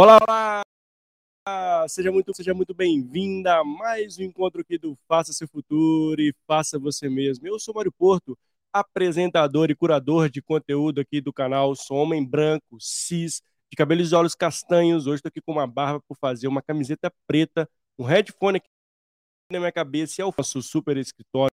Olá, olá! Seja muito, seja muito bem-vinda a mais um encontro aqui do Faça Seu Futuro e Faça Você Mesmo. Eu sou Mário Porto, apresentador e curador de conteúdo aqui do canal. Sou homem branco, cis, de cabelos e olhos castanhos. Hoje estou aqui com uma barba por fazer uma camiseta preta, um headphone aqui na minha cabeça e é o nosso super escritório.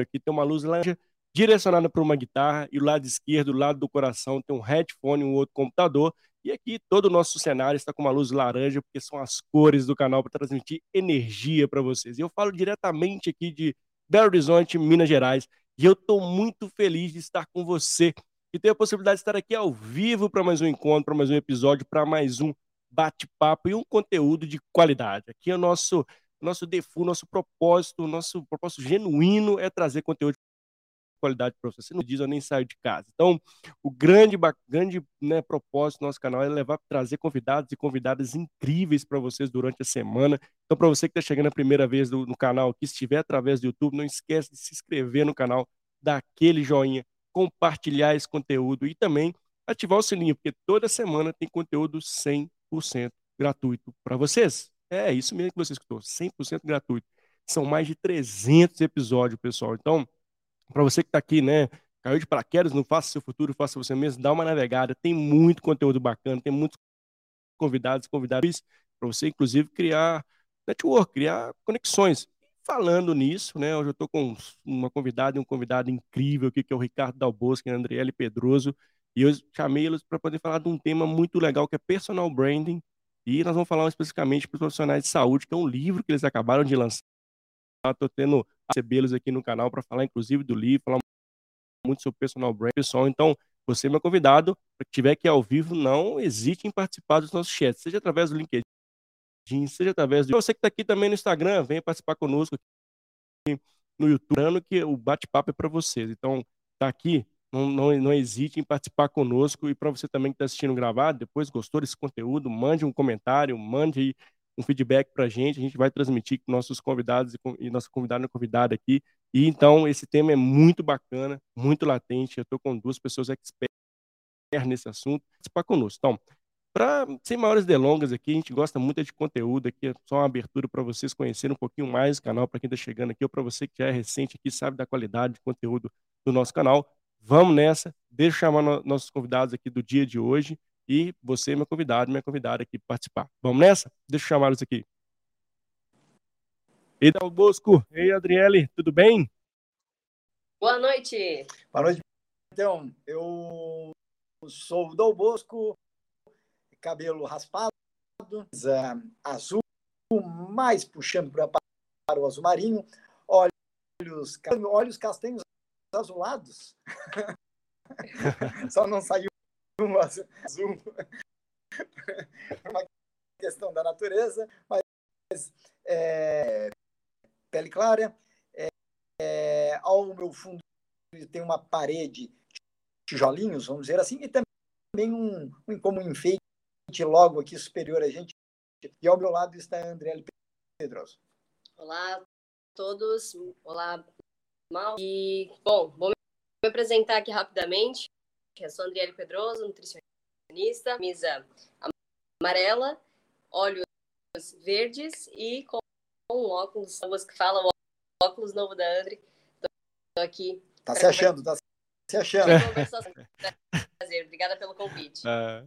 Aqui tem uma luz laranja direcionada para uma guitarra e o lado esquerdo, o lado do coração, tem um headphone e um outro computador e aqui todo o nosso cenário está com uma luz laranja, porque são as cores do canal para transmitir energia para vocês. E eu falo diretamente aqui de Belo Horizonte, Minas Gerais, e eu estou muito feliz de estar com você e ter a possibilidade de estar aqui ao vivo para mais um encontro, para mais um episódio, para mais um bate-papo e um conteúdo de qualidade. Aqui é o nosso nosso default, nosso propósito, nosso propósito genuíno é trazer conteúdo qualidade para você. Você não diz, eu nem saio de casa. Então, o grande, grande né, propósito do nosso canal é levar, trazer convidados e convidadas incríveis para vocês durante a semana. Então, para você que está chegando a primeira vez do, no canal aqui, se estiver através do YouTube, não esquece de se inscrever no canal, dar aquele joinha, compartilhar esse conteúdo e também ativar o sininho, porque toda semana tem conteúdo 100% gratuito para vocês. É isso mesmo que você escutou, 100% gratuito. São mais de 300 episódios, pessoal. Então, para você que está aqui, né? Caiu de paraquedas, não faça seu futuro, faça você mesmo, dá uma navegada. Tem muito conteúdo bacana, tem muitos convidados, convidados para você, inclusive, criar network, criar conexões. Falando nisso, né? Hoje eu estou com uma convidada e um convidado incrível aqui, que é o Ricardo Dalbosco e a Andriele Pedroso. E eu chamei eles para poder falar de um tema muito legal, que é personal branding. E nós vamos falar especificamente para os profissionais de saúde, que é um livro que eles acabaram de lançar. Estou tendo recebê-los aqui no canal para falar, inclusive, do livro, falar muito sobre personal brand, pessoal. Então, você, meu convidado, que estiver aqui ao vivo, não hesite em participar dos nossos chats, seja através do LinkedIn, seja através do. Você que está aqui também no Instagram, venha participar conosco aqui no YouTube, que o bate-papo é para vocês. Então, está aqui, não, não, não hesite em participar conosco. E para você também que está assistindo gravado, depois gostou desse conteúdo, mande um comentário, mande um feedback para a gente, a gente vai transmitir com nossos convidados e, e nossa convidada e convidada aqui. E então, esse tema é muito bacana, muito latente. Eu estou com duas pessoas expertas nesse assunto, participar conosco. Então, para sem maiores delongas aqui, a gente gosta muito de conteúdo aqui, é só uma abertura para vocês conhecerem um pouquinho mais o canal, para quem está chegando aqui, ou para você que já é recente aqui, sabe da qualidade de conteúdo do nosso canal. Vamos nessa, deixa eu chamar no, nossos convidados aqui do dia de hoje e você, meu convidado, minha convidada aqui para participar. Vamos nessa? Deixa eu chamá-los aqui. Ei, Dal Bosco. Ei, Adriele, tudo bem? Boa noite. Boa noite. Então, eu sou o Dal Bosco, cabelo raspado, azul, mais puxando para, para o azul marinho, olhos, olhos castanhos azulados. Só não saiu um azul, uma questão da natureza, mas é, pele clara, é, é, ao meu fundo tem uma parede tijolinhos, vamos dizer assim, e também um, um como um enfeite logo aqui superior a gente. E ao meu lado está a André Pedroso. Olá a todos, olá Mal. E, bom, vou me apresentar aqui rapidamente. Eu sou Andriele Pedroso, nutricionista, camisa amarela, olhos verdes e com um óculos que fala o óculos novo da Andri. Estou aqui. Tá se achando, tá se achando. Prazer, obrigada pelo convite. É.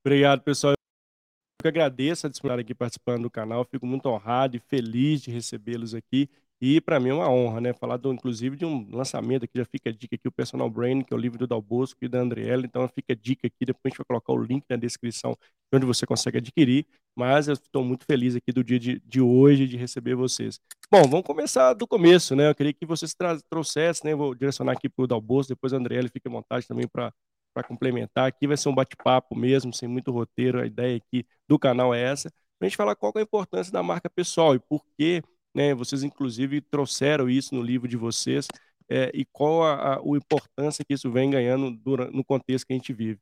Obrigado, pessoal. Eu que agradeço a disponibilidade aqui participando do canal. Fico muito honrado e feliz de recebê-los aqui. E para mim é uma honra, né? Falar, do, inclusive, de um lançamento aqui, já fica a dica aqui, o Personal Brain, que é o livro do Dal Bosco e da Andriela. Então fica a dica aqui, depois a gente vai colocar o link na descrição de onde você consegue adquirir. Mas eu estou muito feliz aqui do dia de, de hoje de receber vocês. Bom, vamos começar do começo, né? Eu queria que vocês trouxessem, né? Vou direcionar aqui para o Dal Bosco, depois a Andriela fique à vontade também para para complementar. Aqui vai ser um bate-papo mesmo, sem muito roteiro. A ideia aqui do canal é essa. Para a gente falar qual é a importância da marca pessoal e por que né? Vocês, inclusive, trouxeram isso no livro de vocês é, e qual a, a, a, importância que isso vem ganhando durante, no contexto que a gente vive.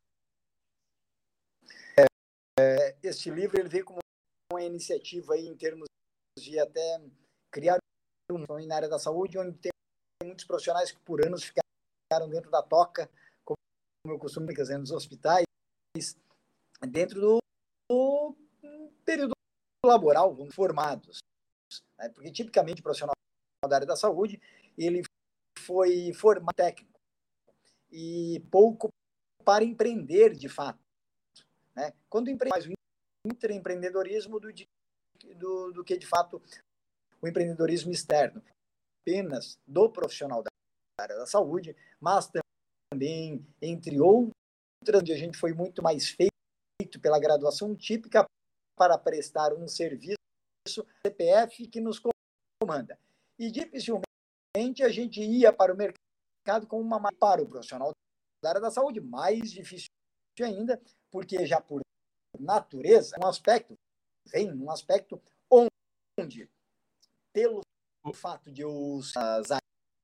É, é, este livro ele veio como uma iniciativa aí em termos de até criar um na área da saúde, onde tem muitos profissionais que por anos ficaram dentro da toca, como eu costumo dizer, nos hospitais, dentro do, período laboral, formados. Né? Porque, tipicamente, o profissional da área da saúde, ele foi formado técnico e pouco para empreender de fato. Né? Quando empreende mais o intraempreendedorismo do, do, do que, de fato, o empreendedorismo externo. Apenas do profissional da área da saúde, mas também, entre outras, onde a gente foi muito mais feito pela graduação típica para prestar um serviço CPF que nos comanda. E dificilmente a gente ia para o mercado com uma para o profissional da área da saúde, mais difícil ainda, porque já por natureza, um aspecto vem um aspecto onde pelo fato de usar as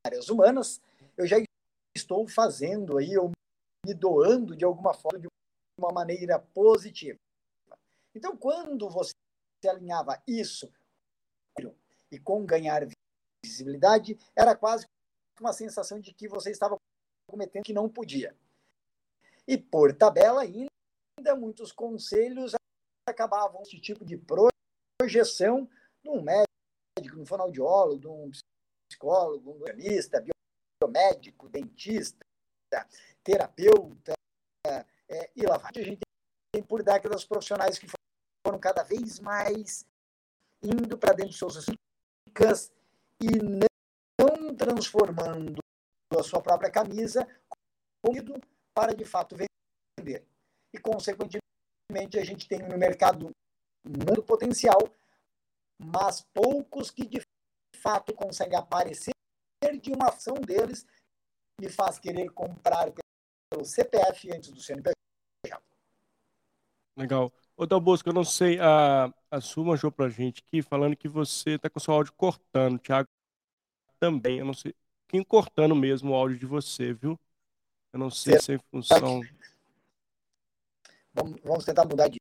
áreas humanas, eu já estou fazendo aí, ou me doando de alguma forma, de uma maneira positiva. Então, quando você alinhava. Isso. E com ganhar visibilidade, era quase uma sensação de que você estava cometendo que não podia. E por tabela ainda, muitos conselhos acabavam esse tipo de projeção num médico, num fonoaudiólogo, num psicólogo, num analista, biomédico, dentista, terapeuta, é, e lá a gente tem por décadas profissionais que foram cada vez mais indo para dentro dos seus assuntos e não transformando a sua própria camisa para de fato vender. E, consequentemente, a gente tem no mercado muito potencial, mas poucos que de fato conseguem aparecer de uma ação deles me faz querer comprar pelo CPF antes do CNPJ. Legal. Ô, Dalbosco, eu não sei, a, a Su manjou pra gente aqui falando que você tá com seu áudio cortando. Thiago também, eu não sei. Quem cortando mesmo o áudio de você, viu? Eu não sei se é em função. Vamos, tentar mudar de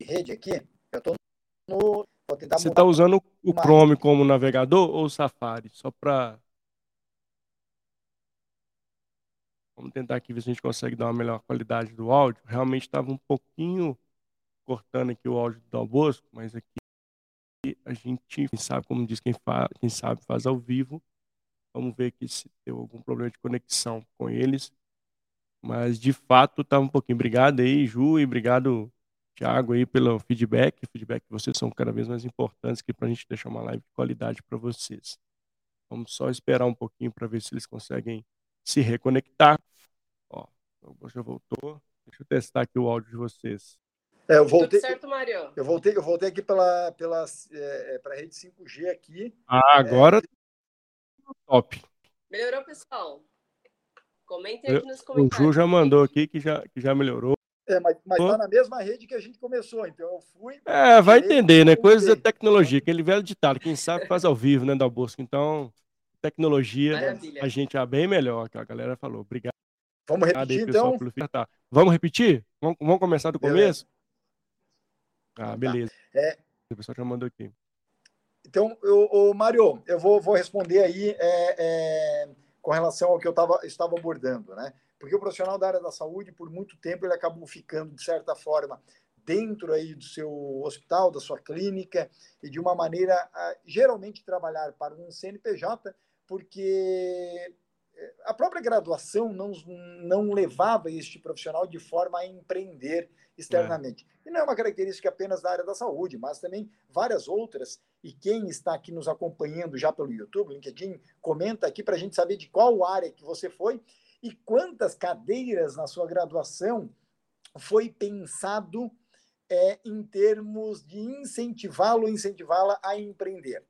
rede aqui. Eu tô no. Vou tentar você está usando o Chrome como navegador ou o Safari? Só para. Vamos tentar aqui ver se a gente consegue dar uma melhor qualidade do áudio. Realmente estava um pouquinho cortando aqui o áudio do Albosco, mas aqui a gente quem sabe, como diz quem, fa, quem sabe, faz ao vivo. Vamos ver aqui se deu algum problema de conexão com eles. Mas de fato estava tá um pouquinho. Obrigado aí, Ju, e obrigado, Thiago, aí, pelo feedback. O feedback de vocês são cada vez mais importantes aqui para a gente deixar uma live de qualidade para vocês. Vamos só esperar um pouquinho para ver se eles conseguem se reconectar. Ó, já voltou. Deixa eu testar aqui o áudio de vocês. É, eu voltei, Tudo certo, Mário? Eu voltei, eu voltei aqui pela, pela é, é para a rede 5G aqui. Ah, agora é... top. Melhorou, pessoal? Comentem aqui nos comentários. O Ju já mandou aqui que já, que já melhorou. É, mas, mas tá na mesma rede que a gente começou, então eu fui. É, vai entender, né? Coisas da tecnologia, aquele velho ditado, quem sabe faz ao vivo, né, da Bosco. Então, tecnologia, Maravilha. a gente é bem melhor, que a galera falou. Obrigado. Vamos repetir, aí, então? Pelo... Tá. Vamos repetir? Vamos, vamos começar do começo? Ah, tá. beleza. Tá. É... O pessoal já mandou aqui. Então, o Mário, eu vou, vou responder aí é, é, com relação ao que eu tava, estava abordando, né? Porque o profissional da área da saúde, por muito tempo, ele acabou ficando, de certa forma, dentro aí do seu hospital, da sua clínica, e de uma maneira, geralmente, trabalhar para um CNPJ, porque a própria graduação não, não levava este profissional de forma a empreender externamente. É. E não é uma característica apenas da área da saúde, mas também várias outras. E quem está aqui nos acompanhando já pelo YouTube, LinkedIn, comenta aqui para a gente saber de qual área que você foi e quantas cadeiras na sua graduação foi pensado é, em termos de incentivá-lo, incentivá-la a empreender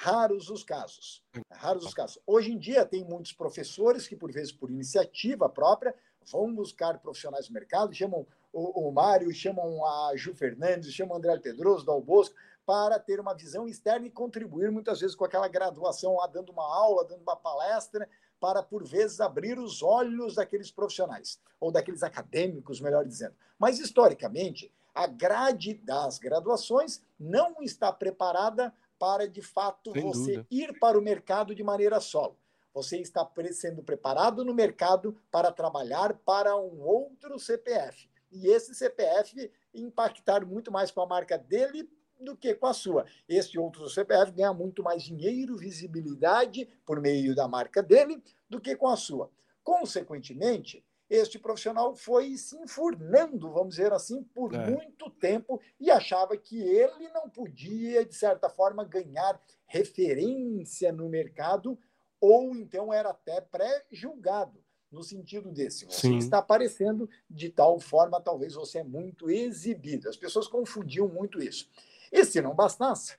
raros os casos. Raros os casos. Hoje em dia, tem muitos professores que, por vezes, por iniciativa própria, vão buscar profissionais do mercado, chamam o, o Mário, chamam a Ju Fernandes, chamam o André Pedroso, do Bosco, para ter uma visão externa e contribuir muitas vezes com aquela graduação, lá, dando uma aula, dando uma palestra, para, por vezes, abrir os olhos daqueles profissionais, ou daqueles acadêmicos, melhor dizendo. Mas, historicamente, a grade das graduações não está preparada para, de fato, Sem você dúvida. ir para o mercado de maneira solo. Você está sendo preparado no mercado para trabalhar para um outro CPF. E esse CPF impactar muito mais com a marca dele do que com a sua. Este outro CPF ganha muito mais dinheiro, visibilidade por meio da marca dele do que com a sua. Consequentemente, este profissional foi se enfurnando, vamos dizer assim, por é. muito tempo e achava que ele não podia, de certa forma, ganhar referência no mercado ou então era até pré-julgado no sentido desse. Você Sim. está aparecendo de tal forma, talvez você é muito exibido. As pessoas confundiam muito isso. E se não bastasse,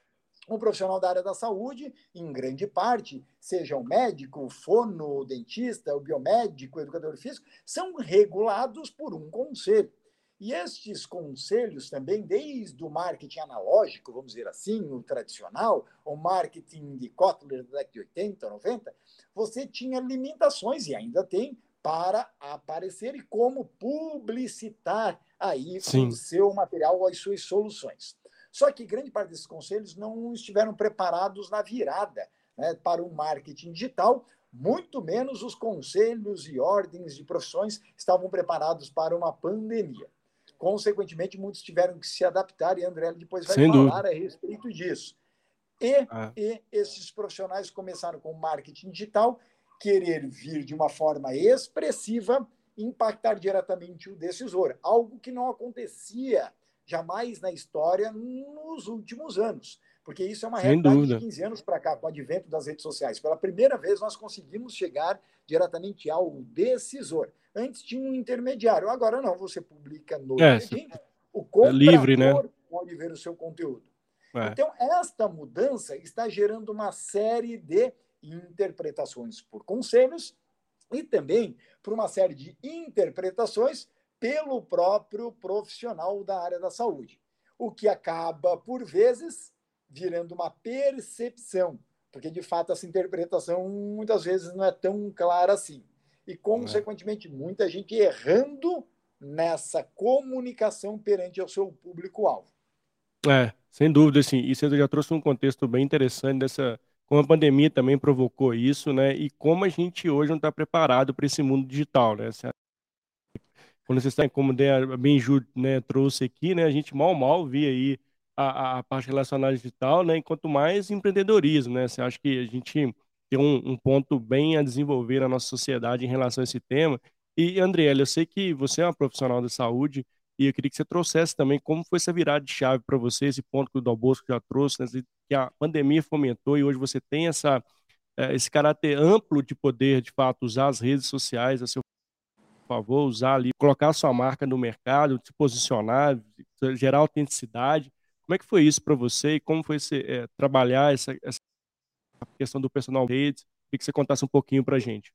um profissional da área da saúde, em grande parte, seja o médico, o fono, o dentista, o biomédico, o educador físico, são regulados por um conselho. E estes conselhos também, desde o marketing analógico, vamos dizer assim, o tradicional, o marketing de Kotler da década de 80, 90, você tinha limitações, e ainda tem, para aparecer e como publicitar aí Sim. o seu material as suas soluções. Só que grande parte desses conselhos não estiveram preparados na virada né, para o marketing digital, muito menos os conselhos e ordens de profissões estavam preparados para uma pandemia. Consequentemente, muitos tiveram que se adaptar e André depois vai Sem falar dúvida. a respeito disso. E, ah. e esses profissionais começaram com marketing digital, querer vir de uma forma expressiva, impactar diretamente o decisor, algo que não acontecia jamais na história nos últimos anos. Porque isso é uma Sem realidade dúvida. de 15 anos para cá, com o advento das redes sociais. Pela primeira vez, nós conseguimos chegar diretamente ao decisor. Antes tinha um intermediário, agora não. Você publica no é, LinkedIn, o comprador é livre, né? pode ver o seu conteúdo. É. Então, esta mudança está gerando uma série de interpretações por conselhos e também por uma série de interpretações pelo próprio profissional da área da saúde, o que acaba, por vezes, virando uma percepção, porque de fato essa interpretação muitas vezes não é tão clara assim. E, consequentemente, muita gente errando nessa comunicação perante o seu público-alvo. É, sem dúvida, assim, e você já trouxe um contexto bem interessante dessa, como a pandemia também provocou isso, né, e como a gente hoje não está preparado para esse mundo digital, né, estão, como a Benju né, trouxe aqui, né, a gente mal mal via aí a, a parte relacionada digital, né, enquanto mais empreendedorismo, né, você acha que a gente tem um, um, ponto bem a desenvolver na nossa sociedade em relação a esse tema. E, Andriela, eu sei que você é uma profissional da saúde e eu queria que você trouxesse também como foi essa virada de chave para você, esse ponto que o Dal Bosco já trouxe, né, que a pandemia fomentou e hoje você tem essa, eh, esse caráter amplo de poder, de fato, usar as redes sociais a seu favor, usar ali, colocar a sua marca no mercado, se posicionar, gerar autenticidade. Como é que foi isso para você e como foi você, é, trabalhar essa, essa, questão do personal redes? Queria que você contasse um pouquinho para a gente.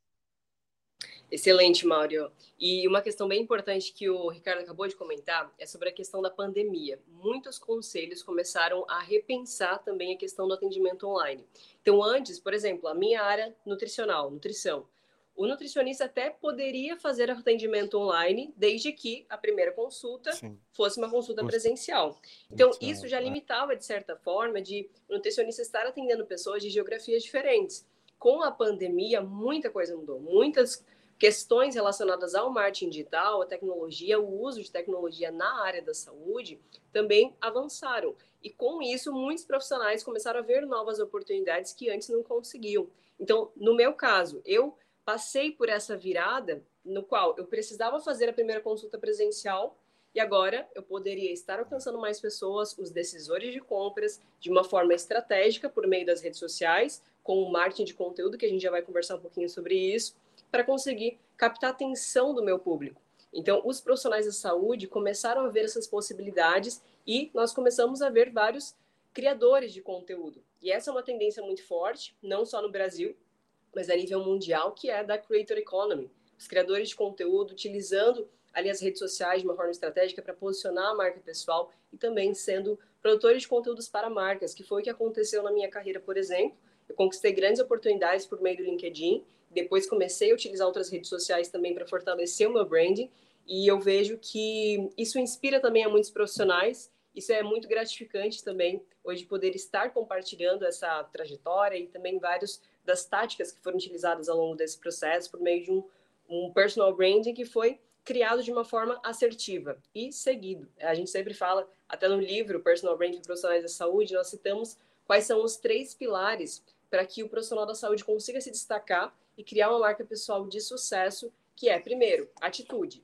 Excelente, Mário. E uma questão bem importante que o Ricardo acabou de comentar é sobre a questão da pandemia. Muitos conselhos começaram a repensar também a questão do atendimento online. Então, antes, por exemplo, a minha área nutricional, nutrição, o nutricionista até poderia fazer atendimento online, desde que a primeira consulta Sim. fosse uma consulta presencial. Então, isso já é. limitava, de certa forma, de o nutricionista estar atendendo pessoas de geografias diferentes. Com a pandemia, muita coisa mudou. Muitas questões relacionadas ao marketing digital, a tecnologia, o uso de tecnologia na área da saúde também avançaram. E com isso, muitos profissionais começaram a ver novas oportunidades que antes não conseguiam. Então, no meu caso, eu passei por essa virada no qual eu precisava fazer a primeira consulta presencial e agora eu poderia estar alcançando mais pessoas, os decisores de compras, de uma forma estratégica por meio das redes sociais, com o marketing de conteúdo, que a gente já vai conversar um pouquinho sobre isso, para conseguir captar a atenção do meu público. Então, os profissionais da saúde começaram a ver essas possibilidades e nós começamos a ver vários criadores de conteúdo. E essa é uma tendência muito forte, não só no Brasil, mas a nível mundial, que é da Creator Economy. Os criadores de conteúdo utilizando ali as redes sociais de uma forma estratégica para posicionar a marca pessoal e também sendo produtores de conteúdos para marcas, que foi o que aconteceu na minha carreira, por exemplo. Eu conquistei grandes oportunidades por meio do LinkedIn, depois comecei a utilizar outras redes sociais também para fortalecer o meu branding, e eu vejo que isso inspira também a muitos profissionais. Isso é muito gratificante também, hoje poder estar compartilhando essa trajetória e também vários das táticas que foram utilizadas ao longo desse processo por meio de um, um personal branding que foi criado de uma forma assertiva e seguido. A gente sempre fala, até no livro Personal Branding Profissionais da Saúde, nós citamos quais são os três pilares para que o profissional da saúde consiga se destacar e criar uma marca pessoal de sucesso, que é, primeiro, atitude.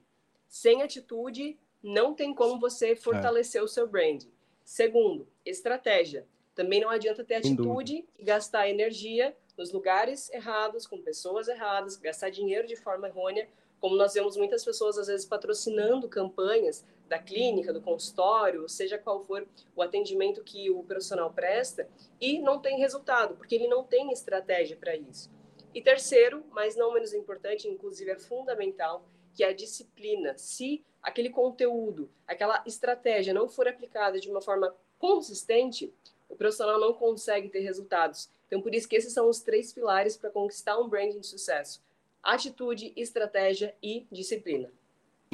Sem atitude, não tem como você fortalecer é. o seu brand. Segundo, estratégia. Também não adianta ter atitude e gastar energia nos lugares errados, com pessoas erradas, gastar dinheiro de forma errônea, como nós vemos muitas pessoas às vezes patrocinando campanhas da clínica, do consultório, seja qual for o atendimento que o profissional presta, e não tem resultado, porque ele não tem estratégia para isso. E terceiro, mas não menos importante, inclusive é fundamental, que é a disciplina. Se aquele conteúdo, aquela estratégia não for aplicada de uma forma consistente, o profissional não consegue ter resultados. Então, por isso que esses são os três pilares para conquistar um branding de sucesso: atitude, estratégia e disciplina.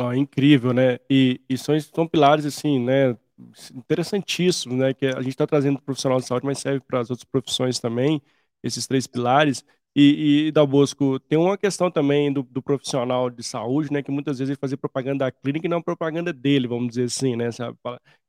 Oh, incrível, né? E, e são, são pilares, assim, né? Interessantíssimos, né? Que a gente está trazendo para o profissional de saúde, mas serve para as outras profissões também, esses três pilares. E, e Dalbosco, tem uma questão também do, do, profissional de saúde, né, que muitas vezes ele fazia propaganda da clínica e não propaganda dele, vamos dizer assim, né, sabe?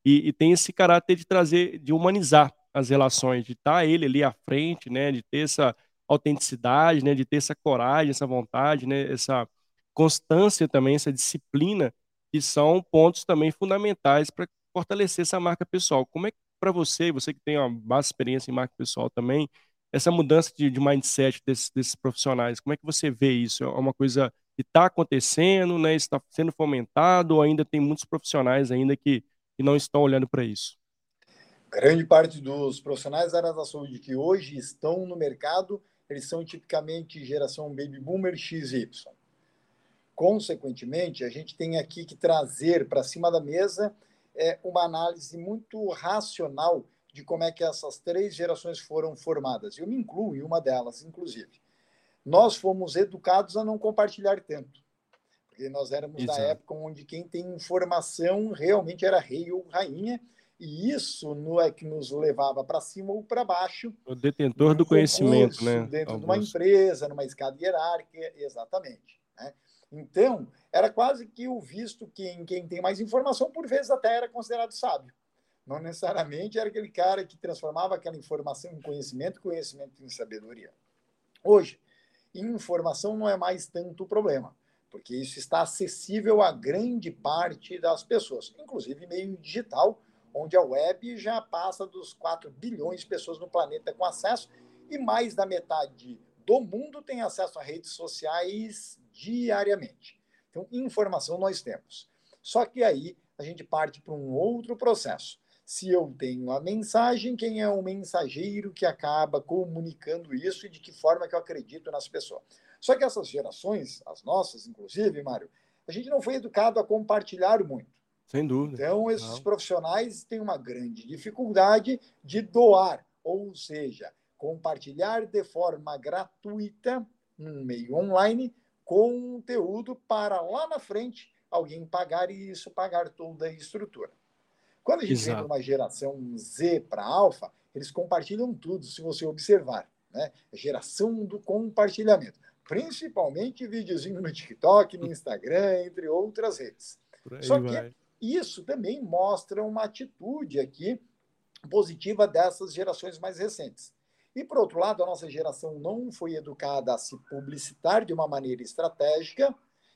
E, e, tem esse caráter de trazer, de humanizar as relações, de estar tá ele ali à frente, né, de ter essa autenticidade, né, de ter essa coragem, essa vontade, né, essa constância também, essa disciplina, que são pontos também fundamentais para fortalecer essa marca pessoal. Como é que para você, você que tem uma base experiência em marca pessoal também, essa mudança de, de mindset desses, desses, profissionais, como é que você vê isso? É uma coisa que está acontecendo, né? está sendo fomentado, ou ainda tem muitos profissionais ainda que, que não estão olhando para isso? Grande parte dos profissionais da área da saúde que hoje estão no mercado, eles são tipicamente geração baby boomer XY. Consequentemente, a gente tem aqui que trazer para cima da mesa é, uma análise muito racional de como é que essas três gerações foram formadas. Eu me incluo em uma delas, inclusive. Nós fomos educados a não compartilhar tanto, porque nós éramos Exato. da época onde quem tem informação realmente era rei ou rainha, e isso não é que nos levava para cima ou para baixo. O detentor do conhecimento, né? Dentro Augusto. de uma empresa, numa escada hierárquica, exatamente. Né? Então, era quase que o visto que em quem tem mais informação, por vezes até era considerado sábio. Não necessariamente era aquele cara que transformava aquela informação em conhecimento, conhecimento em sabedoria. Hoje, informação não é mais tanto problema, porque isso está acessível a grande parte das pessoas, inclusive meio digital, onde a web já passa dos 4 bilhões de pessoas no planeta com acesso e mais da metade do mundo tem acesso a redes sociais diariamente. Então, informação nós temos. Só que aí a gente parte para um outro processo se eu tenho a mensagem, quem é o mensageiro que acaba comunicando isso e de que forma que eu acredito nas pessoas. Só que essas gerações, as nossas, inclusive, Mário, a gente não foi educado a compartilhar muito. Sem dúvida. Então, esses não. profissionais têm uma grande dificuldade de doar, ou seja, compartilhar de forma gratuita, no meio online, conteúdo para lá na frente alguém pagar e isso pagar toda a estrutura. Quando a gente Exato. vem para uma geração Z para alfa, eles compartilham tudo, se você observar. Né? Geração do compartilhamento. Principalmente videozinho no TikTok, no Instagram, entre outras redes. Só que isso também mostra uma atitude aqui positiva dessas gerações mais recentes. E, por outro lado, a nossa geração não foi educada a se publicitar de uma maneira estratégica,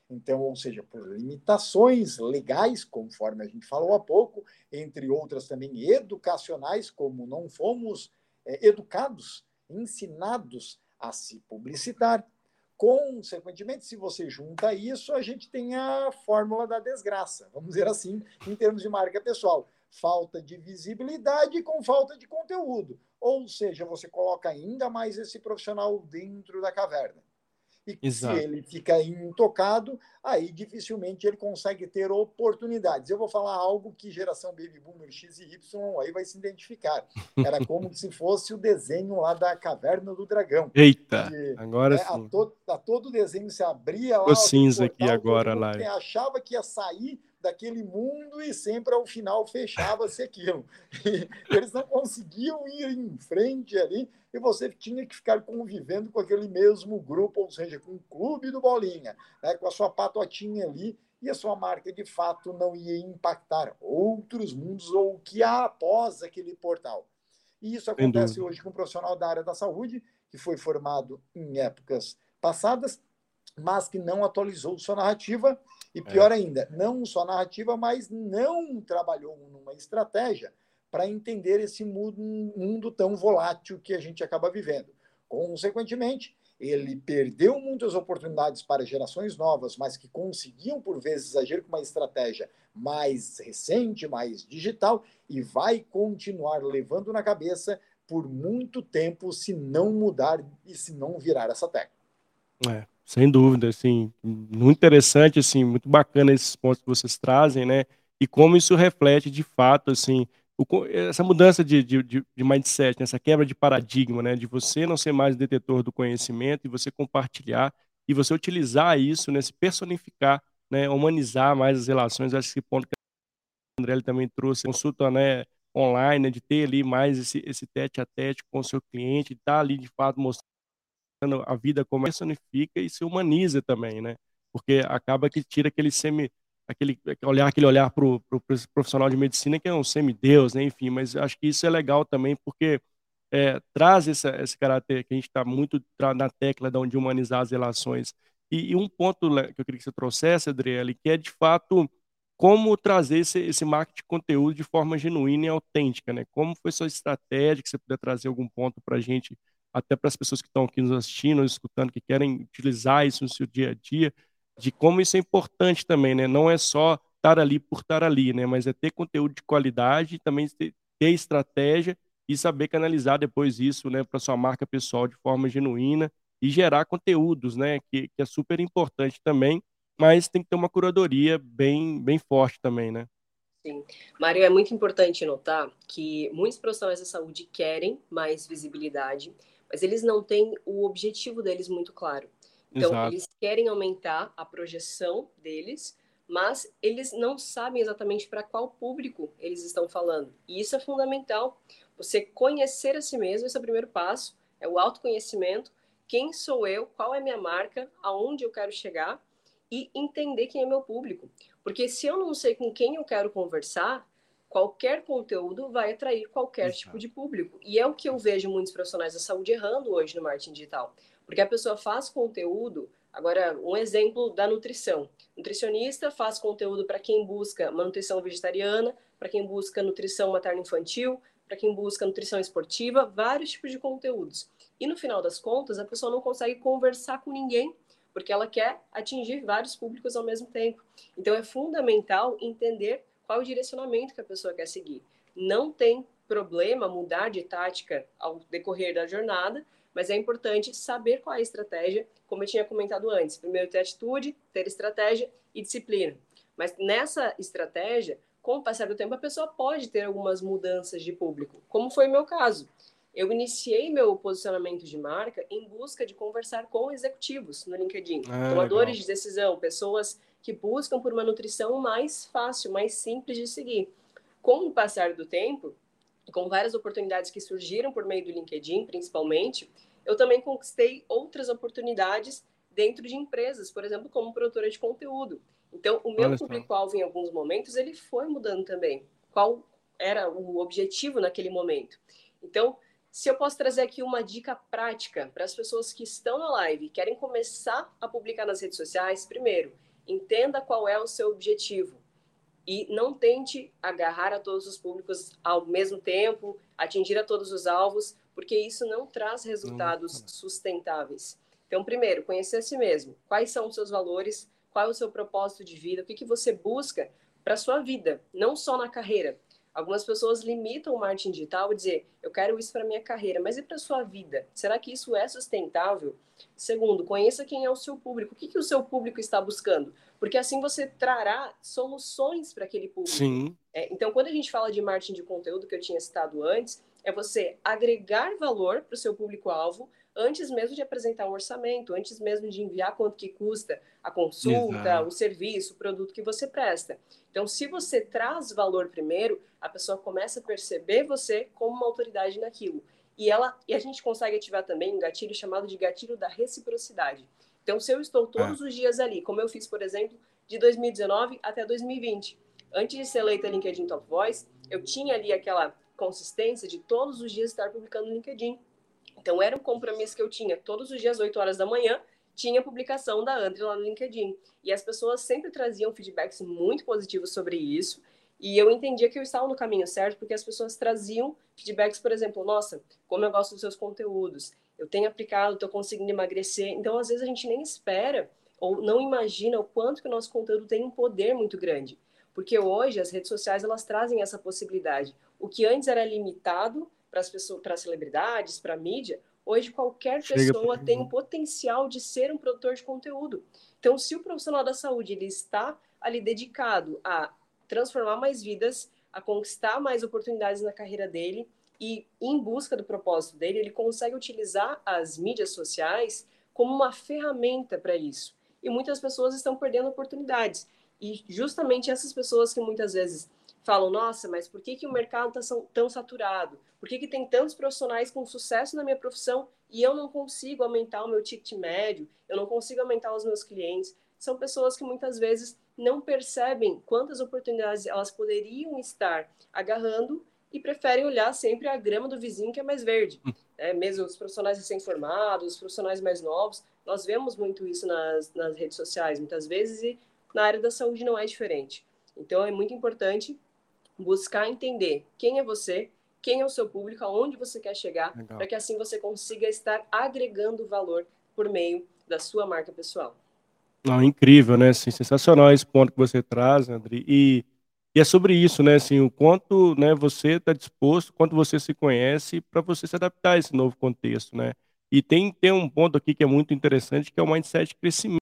então, ou seja, por limitações legais, conforme a gente falou há pouco, entre outras também educacionais, como não fomos é, educados, ensinados a se publicitar. Consequentemente, se você junta isso, a gente tem a fórmula da desgraça, vamos dizer assim, em termos de marca pessoal. Falta de visibilidade com falta de conteúdo. Ou seja, você coloca ainda mais esse profissional dentro da caverna. E Exato. se ele fica intocado, aí dificilmente ele consegue ter oportunidades. Eu vou falar algo que geração Baby Boomer X e Y aí vai se identificar. Era como se fosse o desenho lá da Caverna do Dragão. Eita, que, agora né, sim. A, to, a todo o desenho se abria lá. O cinza aqui agora lá. Achava que ia sair daquele mundo e sempre ao final fechava-se aquilo. E eles não conseguiam ir em frente ali e você tinha que ficar convivendo com aquele mesmo grupo, ou seja, com o clube do Bolinha, né, com a sua patotinha ali, e a sua marca de fato não ia impactar outros mundos ou o que há após aquele portal. E isso acontece hoje com um profissional da área da saúde que foi formado em épocas passadas, mas que não atualizou sua narrativa e pior é. ainda, não só narrativa, mas não trabalhou numa estratégia para entender esse mundo, mundo tão volátil que a gente acaba vivendo. Consequentemente, ele perdeu muitas oportunidades para gerações novas, mas que conseguiam, por vezes, agir com uma estratégia mais recente, mais digital, e vai continuar levando na cabeça por muito tempo se não mudar e se não virar essa tecla. É, sem dúvida, assim, muito interessante, assim, muito bacana esses pontos que vocês trazem, né? E como isso reflete de fato, assim, o, essa mudança de, de, de, mindset, né? essa quebra de paradigma, né? De você não ser mais detetor do conhecimento e você compartilhar e você utilizar isso, né? Se personificar, né? Humanizar mais as relações. Acho que esse ponto que a André também trouxe, consulta, né? Online, né? de ter ali mais esse, esse tete a tete com o seu cliente, estar tá ali de fato mostrando a vida como personifica e se humaniza também, né? Porque acaba que tira aquele semi aquele olhar aquele olhar para o pro profissional de medicina que é um semideus, né? enfim, mas acho que isso é legal também porque é, traz essa, esse caráter que a gente está muito na tecla de humanizar as relações. E, e, um ponto que eu queria que você trouxesse, Adriele, que é de fato como trazer esse, esse marketing de conteúdo de forma genuína e autêntica, né? Como foi sua estratégia, que você puder trazer algum ponto para a gente, até para as pessoas que estão aqui nos assistindo, nos escutando, que querem utilizar isso no seu dia a dia, de como isso é importante também, né? Não é só estar ali por estar ali, né? Mas é ter conteúdo de qualidade, também ter, estratégia e saber canalizar depois isso, né, para sua marca pessoal de forma genuína e gerar conteúdos, né, que, que é super importante também, mas tem que ter uma curadoria bem, bem forte também, né? Sim. Mário, é muito importante notar que muitos profissionais da saúde querem mais visibilidade, mas eles não têm o objetivo deles muito claro. Então, Exato. eles querem aumentar a projeção deles, mas eles não sabem exatamente para qual público eles estão falando. E isso é fundamental. Você conhecer a si mesmo, esse é o primeiro passo, é o autoconhecimento. Quem sou eu? Qual é minha marca? Aonde eu quero chegar? E entender quem é meu público. Porque se eu não sei com quem eu quero conversar, qualquer conteúdo vai atrair qualquer Exato. tipo de público. E é o que eu vejo muitos profissionais da saúde errando hoje no marketing digital. Porque a pessoa faz conteúdo. Agora, um exemplo da nutrição. Nutricionista faz conteúdo para quem busca uma nutrição vegetariana, para quem busca nutrição materno-infantil, para quem busca nutrição esportiva, vários tipos de conteúdos. E no final das contas, a pessoa não consegue conversar com ninguém, porque ela quer atingir vários públicos ao mesmo tempo. Então é fundamental entender qual o direcionamento que a pessoa quer seguir. Não tem problema mudar de tática ao decorrer da jornada, mas é importante saber qual é a estratégia, como eu tinha comentado antes. Primeiro ter atitude, ter estratégia e disciplina. Mas nessa estratégia, com o passar do tempo, a pessoa pode ter algumas mudanças de público, como foi o meu caso. Eu iniciei meu posicionamento de marca em busca de conversar com executivos no LinkedIn, ah, tomadores legal. de decisão, pessoas que buscam por uma nutrição mais fácil, mais simples de seguir. Com o passar do tempo, com várias oportunidades que surgiram por meio do LinkedIn, principalmente, eu também conquistei outras oportunidades dentro de empresas, por exemplo, como produtora de conteúdo. Então, o meu público-alvo, em alguns momentos, ele foi mudando também. Qual era o objetivo naquele momento? Então, se eu posso trazer aqui uma dica prática para as pessoas que estão na live e querem começar a publicar nas redes sociais, primeiro, entenda qual é o seu objetivo e não tente agarrar a todos os públicos ao mesmo tempo, atingir a todos os alvos, porque isso não traz resultados não. sustentáveis. Então, primeiro, conhecer a si mesmo. Quais são os seus valores? Qual é o seu propósito de vida? O que, que você busca para a sua vida, não só na carreira. Algumas pessoas limitam o marketing digital e dizer, eu quero isso para minha carreira, mas e para sua vida? Será que isso é sustentável? Segundo, conheça quem é o seu público. O que, que o seu público está buscando? Porque assim você trará soluções para aquele público. Sim. É, então, quando a gente fala de marketing de conteúdo, que eu tinha citado antes, é você agregar valor para o seu público-alvo antes mesmo de apresentar um orçamento, antes mesmo de enviar quanto que custa a consulta, Exato. o serviço, o produto que você presta. Então, se você traz valor primeiro, a pessoa começa a perceber você como uma autoridade naquilo. E ela e a gente consegue ativar também um gatilho chamado de gatilho da reciprocidade. Então, se eu estou todos é. os dias ali, como eu fiz, por exemplo, de 2019 até 2020. Antes de ser eleita LinkedIn Top Voice, eu tinha ali aquela consistência de todos os dias estar publicando no LinkedIn. Então, era um compromisso que eu tinha todos os dias, 8 horas da manhã, tinha publicação da André lá no LinkedIn. E as pessoas sempre traziam feedbacks muito positivos sobre isso. E eu entendia que eu estava no caminho certo, porque as pessoas traziam feedbacks, por exemplo, nossa, como eu gosto dos seus conteúdos, eu tenho aplicado, estou conseguindo emagrecer. Então, às vezes, a gente nem espera ou não imagina o quanto que o nosso conteúdo tem um poder muito grande. Porque hoje as redes sociais elas trazem essa possibilidade. O que antes era limitado para as pessoas, para celebridades, para mídia, hoje qualquer pessoa tem o potencial de ser um produtor de conteúdo. Então, se o profissional da saúde ele está ali dedicado a transformar mais vidas, a conquistar mais oportunidades na carreira dele e em busca do propósito dele, ele consegue utilizar as mídias sociais como uma ferramenta para isso. E muitas pessoas estão perdendo oportunidades. E justamente essas pessoas que muitas vezes falam, nossa, mas por que, que o mercado está tão saturado? Por que, que tem tantos profissionais com sucesso na minha profissão e eu não consigo aumentar o meu ticket médio, eu não consigo aumentar os meus clientes? São pessoas que muitas vezes não percebem quantas oportunidades elas poderiam estar agarrando e preferem olhar sempre a grama do vizinho que é mais verde. É, mesmo os profissionais recém-formados, os profissionais mais novos, nós vemos muito isso nas, nas redes sociais, muitas vezes, e na área da saúde não é diferente. Então, é muito importante buscar entender quem é você, quem é o seu público, aonde você quer chegar, para que assim você consiga estar agregando valor por meio da sua marca pessoal. Não, incrível, né? Assim, sensacional esse ponto que você traz, André. E, e é sobre isso, né? Assim, o quanto né, você está disposto, quanto você se conhece para você se adaptar a esse novo contexto, né? E tem, tem um ponto aqui que é muito interessante, que é o mindset de crescimento,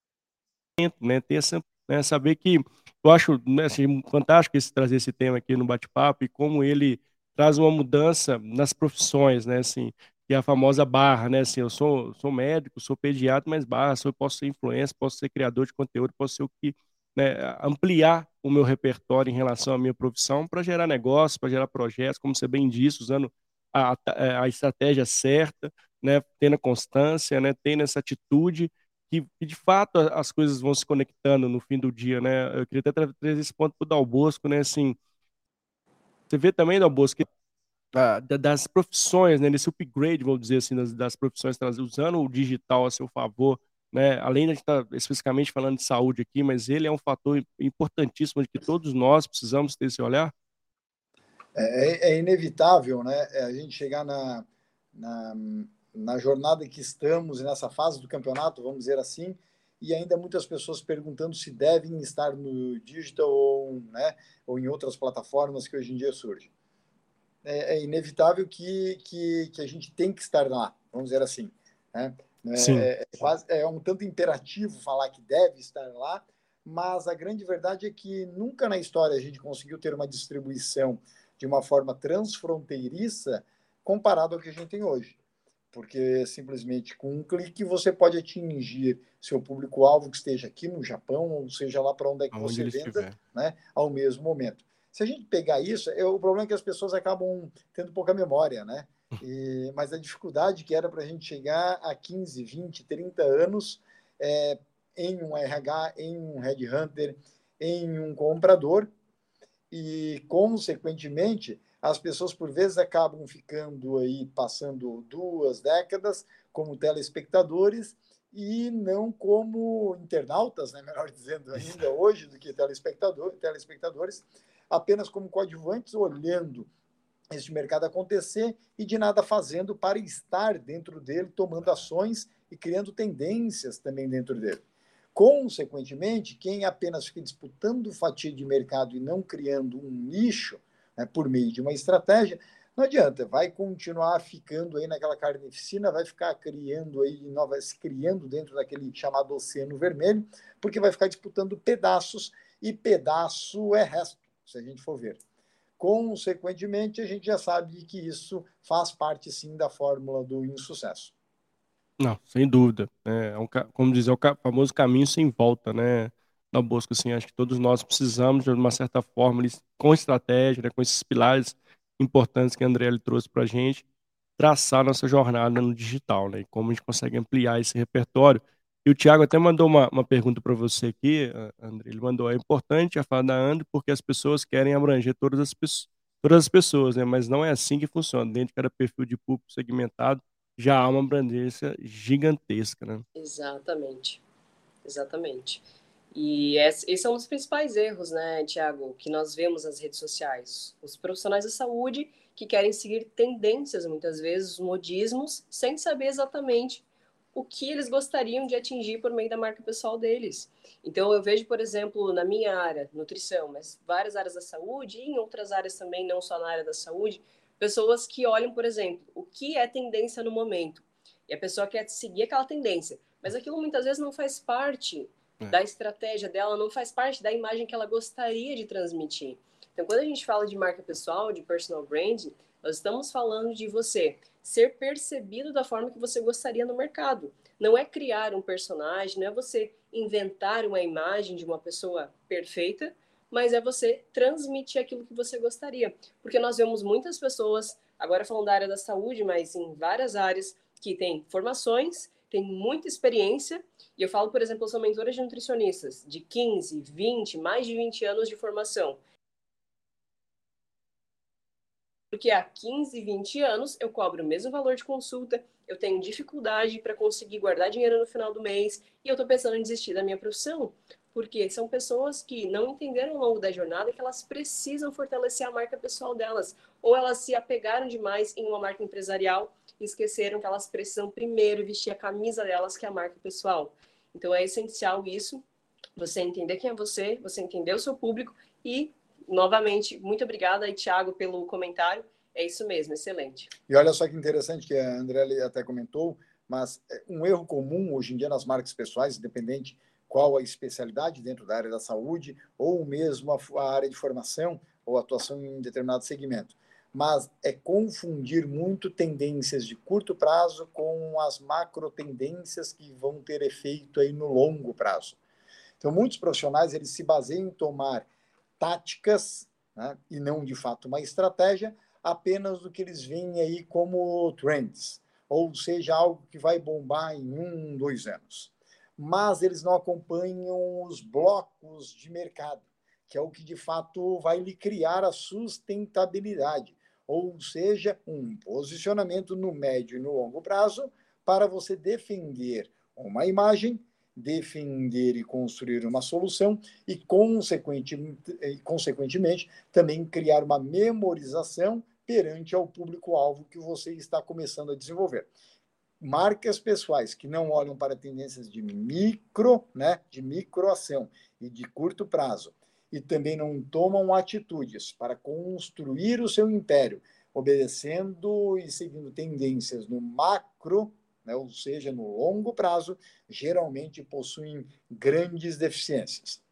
né? Ter essa, né, saber que eu acho né, assim, fantástico esse, trazer esse tema aqui no bate-papo e como ele traz uma mudança nas profissões, né? Assim, que é a famosa barra, né? Assim, eu sou, sou médico, sou pediatra, mas barra, eu posso ser influencer, posso ser criador de conteúdo, posso ser o que, né, ampliar o meu repertório em relação à minha profissão para gerar negócios, para gerar projetos, como você bem disse, usando a, a, a estratégia certa, né, tendo a constância, né, tendo essa atitude que, de fato as coisas vão se conectando no fim do dia, né? Eu queria até trazer esse ponto para o Dalbosco, né? Assim, você vê também, Dalbosco, que ah, das profissões, né, nesse upgrade, vamos dizer assim, das, das profissões, usando o digital a seu favor, né, além de estar especificamente falando de saúde aqui, mas ele é um fator importantíssimo de que todos nós precisamos ter esse olhar? É, é, é inevitável, né, é a gente chegar na, na, na jornada que estamos e nessa fase do campeonato, vamos dizer assim, e ainda muitas pessoas perguntando se devem estar no digital ou, né, ou em outras plataformas que hoje em dia surgem é, é inevitável que, que, que, a gente tem que estar lá, vamos dizer assim. Né? É, é, quase, é um tanto imperativo falar que deve estar lá, mas a grande verdade é que nunca na história a gente conseguiu ter uma distribuição de uma forma transfronteiriça comparado ao que a gente tem hoje. Porque simplesmente com um clique você pode atingir seu público-alvo que esteja aqui no Japão, ou seja lá para onde é que Aonde você venda, né, ao mesmo momento. Se a gente pegar isso, é, o problema é que as pessoas acabam tendo pouca memória, né? E, mas a dificuldade que era para a gente chegar a 15, 20, 30 anos é, em um RH, em um headhunter, em um comprador, e, consequentemente, as pessoas, por vezes, acabam ficando aí, passando duas décadas como telespectadores e não como internautas, né? melhor dizendo ainda hoje, do que telespectador, telespectadores, apenas como coadjuvantes, olhando este mercado acontecer e de nada fazendo para estar dentro dele, tomando ações e criando tendências também dentro dele. Consequentemente, quem apenas fica disputando fatia de mercado e não criando um nicho né, por meio de uma estratégia, não adianta, vai continuar ficando aí naquela carnificina, vai ficar criando aí novas, criando dentro daquele chamado oceano vermelho, porque vai ficar disputando pedaços e pedaço é resto se a gente for ver. Consequentemente, a gente já sabe que isso faz parte, sim, da fórmula do insucesso. Não, sem dúvida. É, um, como dizer, o famoso caminho sem volta, né? Na busca, assim, acho que todos nós precisamos, de uma certa forma, com estratégia, né, com esses pilares importantes que a André trouxe para a gente, traçar nossa jornada no digital, né? E como a gente consegue ampliar esse repertório. E o Thiago até mandou uma, uma pergunta para você aqui, André. Ele mandou: é importante a fala da André porque as pessoas querem abranger todas as, todas as pessoas, né? Mas não é assim que funciona. Dentro de cada perfil de público segmentado já há uma abrangência gigantesca, né? Exatamente. Exatamente. E esse é um dos principais erros, né, Tiago, que nós vemos nas redes sociais. Os profissionais da saúde que querem seguir tendências, muitas vezes, modismos, sem saber exatamente o que eles gostariam de atingir por meio da marca pessoal deles. Então, eu vejo, por exemplo, na minha área, nutrição, mas várias áreas da saúde e em outras áreas também, não só na área da saúde, pessoas que olham, por exemplo, o que é tendência no momento. E a pessoa quer seguir aquela tendência, mas aquilo muitas vezes não faz parte é. da estratégia dela, não faz parte da imagem que ela gostaria de transmitir. Então, quando a gente fala de marca pessoal, de personal branding, nós estamos falando de você ser percebido da forma que você gostaria no mercado. Não é criar um personagem, não é você inventar uma imagem de uma pessoa perfeita, mas é você transmitir aquilo que você gostaria. Porque nós vemos muitas pessoas, agora falando da área da saúde, mas em várias áreas, que têm formações, têm muita experiência. E eu falo, por exemplo, eu sou mentora de nutricionistas de 15, 20, mais de 20 anos de formação. Porque há 15, 20 anos eu cobro o mesmo valor de consulta, eu tenho dificuldade para conseguir guardar dinheiro no final do mês e eu estou pensando em desistir da minha profissão. Porque são pessoas que não entenderam ao longo da jornada que elas precisam fortalecer a marca pessoal delas. Ou elas se apegaram demais em uma marca empresarial esqueceram que elas precisam primeiro vestir a camisa delas, que é a marca pessoal. Então é essencial isso, você entender quem é você, você entender o seu público e novamente, muito obrigada aí, Thiago, pelo comentário. É isso mesmo, excelente. E olha só que interessante que a André até comentou, mas é um erro comum hoje em dia nas marcas pessoais, independente qual a especialidade dentro da área da saúde, ou mesmo a área de formação ou atuação em determinado segmento. Mas é confundir muito tendências de curto prazo com as macro tendências que vão ter efeito aí no longo prazo. Então, muitos profissionais eles se baseiam em tomar táticas, né, e não de fato uma estratégia, apenas do que eles veem aí como trends, ou seja, algo que vai bombar em um, dois anos. Mas eles não acompanham os blocos de mercado, que é o que de fato vai lhe criar a sustentabilidade, ou seja, um posicionamento no médio e no longo prazo para você defender uma imagem defender e construir uma solução e, consequentemente, consequentemente também criar uma memorização perante ao público-alvo que você está começando a desenvolver. Marcas pessoais que não olham para tendências de micro, né, de microação e de curto prazo, e também não tomam atitudes para construir o seu império, obedecendo e seguindo tendências no macro né, ou seja, no longo prazo, geralmente possuem grandes deficiências.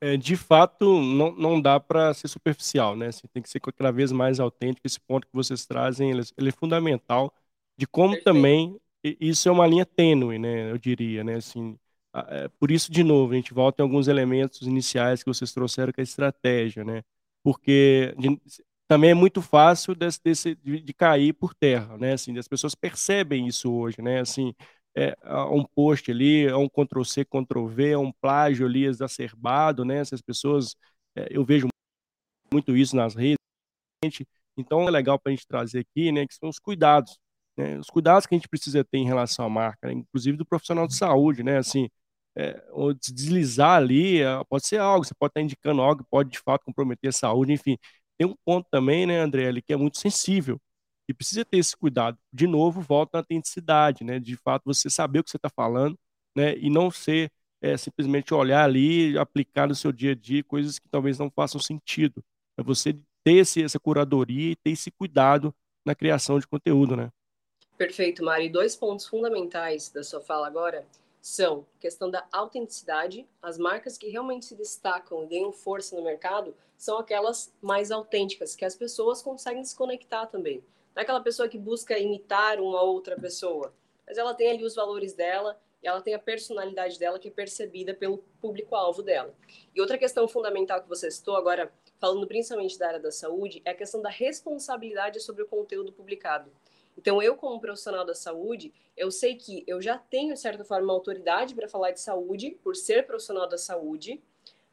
É, de fato, não, não dá para ser superficial, né? Assim, tem que ser cada vez mais autêntico. Esse ponto que vocês trazem, ele, ele é fundamental. De como Perfeito. também isso é uma linha tênue, né? Eu diria, né? Assim, é, por isso, de novo, a gente volta em alguns elementos iniciais que vocês trouxeram, que é a estratégia, né? Porque de, também é muito fácil desse, desse, de, de, cair por terra, né? Assim, as pessoas percebem isso hoje, né? Assim, é, um post ali, é um Ctrl C, Ctrl V, é um plágio ali exacerbado, né? Essas pessoas, é, eu vejo muito isso nas redes. Então é legal para a gente trazer aqui, né? Que são os cuidados, né? Os cuidados que a gente precisa ter em relação à marca, né? inclusive do profissional de saúde, né? Assim, é, deslizar ali, é, pode ser algo, você pode estar indicando algo que pode de fato comprometer a saúde, enfim tem um ponto também, né, André, ali, que é muito sensível e precisa ter esse cuidado. De novo, volta na autenticidade, né? De fato, você saber o que você está falando, né? E não ser é, simplesmente olhar ali, aplicar no seu dia a dia coisas que talvez não façam sentido. É você ter esse, essa curadoria e ter esse cuidado na criação de conteúdo, né? Perfeito, Mari. Dois pontos fundamentais da sua fala agora são questão da autenticidade. As marcas que realmente se destacam e ganham força no mercado são aquelas mais autênticas, que as pessoas conseguem se conectar também. Não é aquela pessoa que busca imitar uma outra pessoa, mas ela tem ali os valores dela e ela tem a personalidade dela que é percebida pelo público-alvo dela. E outra questão fundamental que você citou agora, falando principalmente da área da saúde, é a questão da responsabilidade sobre o conteúdo publicado. Então, eu, como profissional da saúde, eu sei que eu já tenho, de certa forma, autoridade para falar de saúde, por ser profissional da saúde,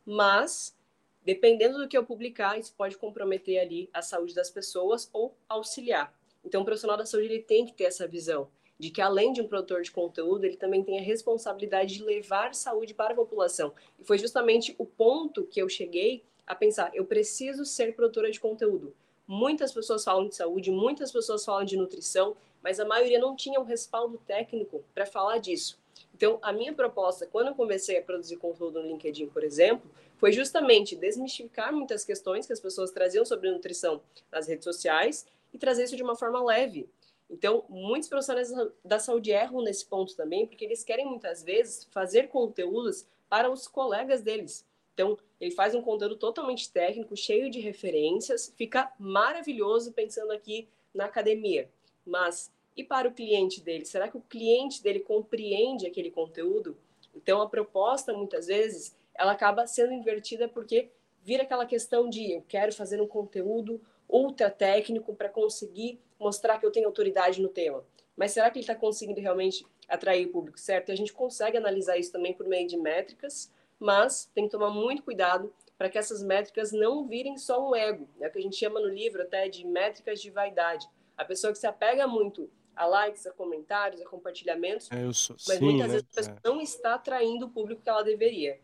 mas, dependendo do que eu publicar, isso pode comprometer ali a saúde das pessoas ou auxiliar. Então, o profissional da saúde ele tem que ter essa visão de que além de um produtor de conteúdo, ele também tem a responsabilidade de levar saúde para a população. E foi justamente o ponto que eu cheguei a pensar, eu preciso ser produtora de conteúdo. Muitas pessoas falam de saúde, muitas pessoas falam de nutrição, mas a maioria não tinha um respaldo técnico para falar disso. Então, a minha proposta, quando eu comecei a produzir conteúdo no LinkedIn, por exemplo, foi justamente desmistificar muitas questões que as pessoas traziam sobre nutrição nas redes sociais e trazer isso de uma forma leve. Então, muitos profissionais da saúde erram nesse ponto também, porque eles querem muitas vezes fazer conteúdos para os colegas deles. Então, ele faz um conteúdo totalmente técnico, cheio de referências, fica maravilhoso pensando aqui na academia. Mas e para o cliente dele? Será que o cliente dele compreende aquele conteúdo? Então, a proposta, muitas vezes, ela acaba sendo invertida porque vira aquela questão de eu quero fazer um conteúdo ultra técnico para conseguir mostrar que eu tenho autoridade no tema. Mas será que ele está conseguindo realmente atrair o público certo? E a gente consegue analisar isso também por meio de métricas, mas tem que tomar muito cuidado para que essas métricas não virem só um ego, é né? o que a gente chama no livro até de métricas de vaidade. A pessoa que se apega muito a likes, a comentários, a compartilhamentos, é, sou, mas sim, muitas né? vezes a pessoa é. não está atraindo o público que ela deveria.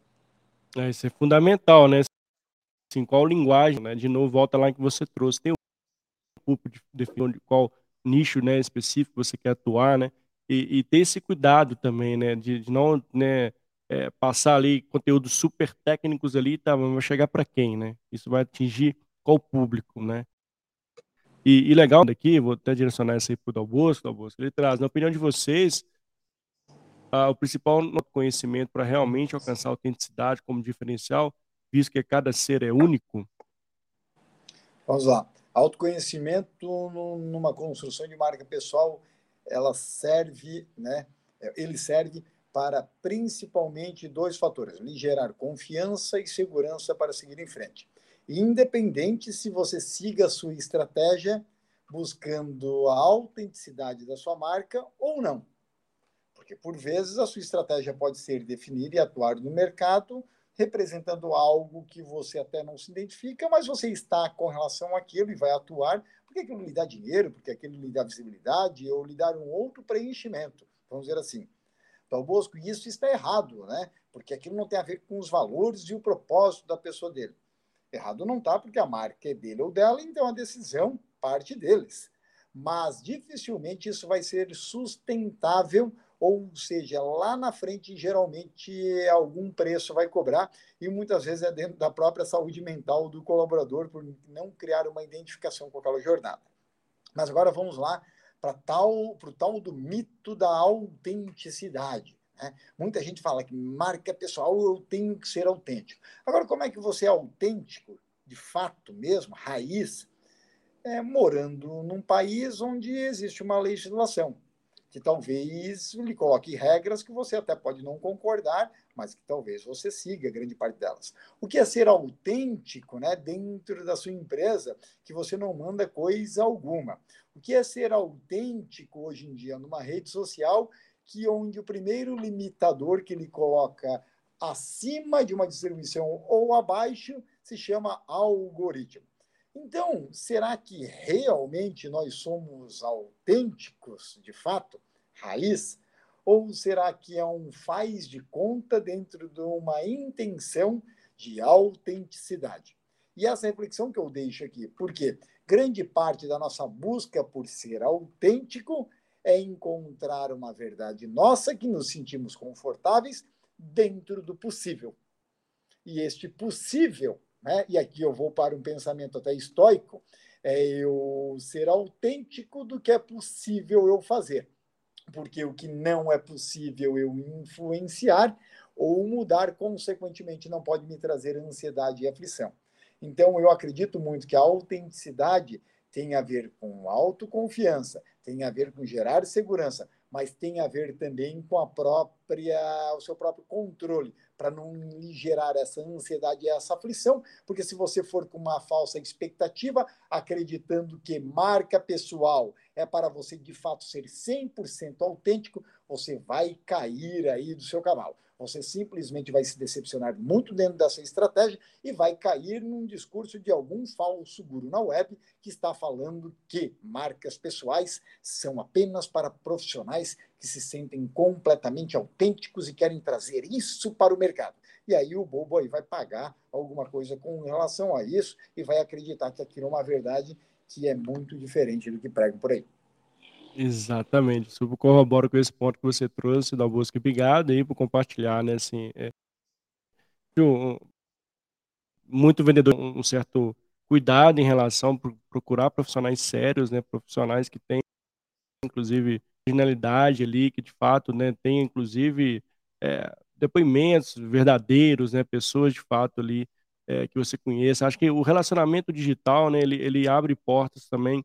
É, isso é fundamental, né? Assim, qual linguagem, né? De novo, volta lá que você trouxe. Tem um público de definir qual nicho, né, específico você quer atuar, né? E, e ter esse cuidado também, né? De, de não, né? É, passar ali conteúdos super técnicos ali, tá? Mas vai chegar para quem, né? Isso vai atingir qual público, né? E, e legal daqui, vou até direcionar essa aí para o Dalbosco, Dalbosco, ele traz, na opinião de vocês, ah, o principal conhecimento para realmente alcançar a autenticidade como diferencial, visto que cada ser é único? Vamos lá. Autoconhecimento numa construção de marca pessoal, ela serve, né? Ele serve para principalmente dois fatores: lhe gerar confiança e segurança para seguir em frente independente se você siga a sua estratégia buscando a autenticidade da sua marca ou não. Porque, por vezes, a sua estratégia pode ser definir e atuar no mercado representando algo que você até não se identifica, mas você está com relação àquilo e vai atuar porque aquilo lhe dá dinheiro, porque aquilo lhe dá visibilidade ou lhe dá um outro preenchimento, vamos dizer assim. Então, Bosco, isso está errado, né? Porque aquilo não tem a ver com os valores e o propósito da pessoa dele. Errado não está, porque a marca é dele ou dela, então a decisão parte deles. Mas dificilmente isso vai ser sustentável, ou seja, lá na frente, geralmente algum preço vai cobrar, e muitas vezes é dentro da própria saúde mental do colaborador, por não criar uma identificação com aquela jornada. Mas agora vamos lá para tal, o tal do mito da autenticidade. Né? Muita gente fala que marca pessoal eu tenho que ser autêntico. Agora, como é que você é autêntico, de fato mesmo, raiz, é, morando num país onde existe uma legislação que talvez lhe coloque regras que você até pode não concordar, mas que talvez você siga grande parte delas. O que é ser autêntico né, dentro da sua empresa, que você não manda coisa alguma? O que é ser autêntico hoje em dia numa rede social que onde o primeiro limitador que ele coloca acima de uma distribuição ou abaixo se chama algoritmo. Então, será que realmente nós somos autênticos, de fato, raiz? Ou será que é um faz de conta dentro de uma intenção de autenticidade? E essa reflexão que eu deixo aqui, porque grande parte da nossa busca por ser autêntico é encontrar uma verdade nossa que nos sentimos confortáveis dentro do possível. E este possível, né, e aqui eu vou para um pensamento até estoico, é eu ser autêntico do que é possível eu fazer. Porque o que não é possível eu influenciar ou mudar, consequentemente, não pode me trazer ansiedade e aflição. Então, eu acredito muito que a autenticidade tem a ver com autoconfiança, tem a ver com gerar segurança, mas tem a ver também com a própria, o seu próprio controle, para não lhe gerar essa ansiedade e essa aflição, porque se você for com uma falsa expectativa, acreditando que marca pessoal é para você de fato ser 100% autêntico, você vai cair aí do seu cavalo. Você simplesmente vai se decepcionar muito dentro dessa estratégia e vai cair num discurso de algum falso guru na web que está falando que marcas pessoais são apenas para profissionais que se sentem completamente autênticos e querem trazer isso para o mercado. E aí o bobo aí vai pagar alguma coisa com relação a isso e vai acreditar que aquilo é uma verdade que é muito diferente do que pregam por aí. Exatamente. Super corroboro com esse ponto que você trouxe da busca obrigado aí por compartilhar, né? Assim, é, muito vendedor um certo cuidado em relação a procurar profissionais sérios, né? Profissionais que têm, inclusive, originalidade ali, que de fato, né? Tem, inclusive, é, depoimentos verdadeiros, né? Pessoas de fato ali é, que você conheça. Acho que o relacionamento digital, né? Ele, ele abre portas também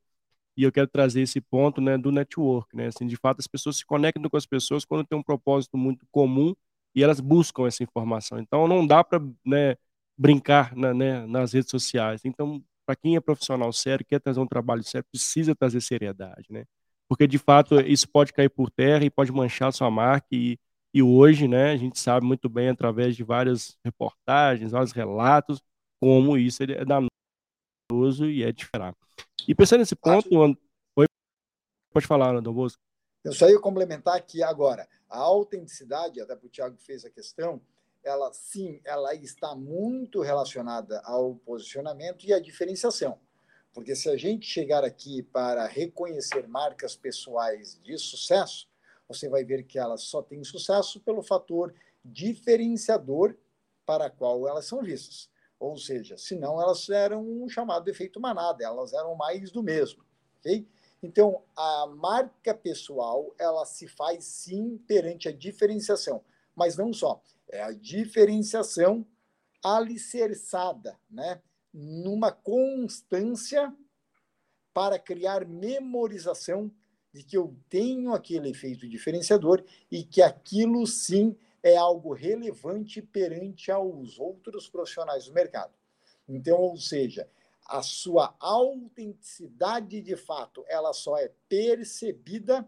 e eu quero trazer esse ponto né, do network, né? Assim, de fato, as pessoas se conectam com as pessoas quando tem um propósito muito comum e elas buscam essa informação. Então, não dá para né, brincar na, né, nas redes sociais. Então, para quem é profissional sério, quer trazer um trabalho sério, precisa trazer seriedade, né? Porque, de fato, isso pode cair por terra e pode manchar sua marca e, e hoje, né, a gente sabe muito bem, através de várias reportagens, vários relatos, como isso é danoso e é diferente. E pensando nesse ponto, Oi, pode falar, Dom Bosco. Eu só ia complementar que agora, a autenticidade, até para o Tiago fez a questão, ela sim, ela está muito relacionada ao posicionamento e à diferenciação. Porque se a gente chegar aqui para reconhecer marcas pessoais de sucesso, você vai ver que elas só têm sucesso pelo fator diferenciador para qual elas são vistas. Ou seja, senão elas eram um chamado efeito manada, elas eram mais do mesmo. Okay? Então, a marca pessoal, ela se faz sim perante a diferenciação, mas não só. É a diferenciação alicerçada, né? numa constância para criar memorização de que eu tenho aquele efeito diferenciador e que aquilo sim é algo relevante perante aos outros profissionais do mercado. Então, ou seja, a sua autenticidade de fato, ela só é percebida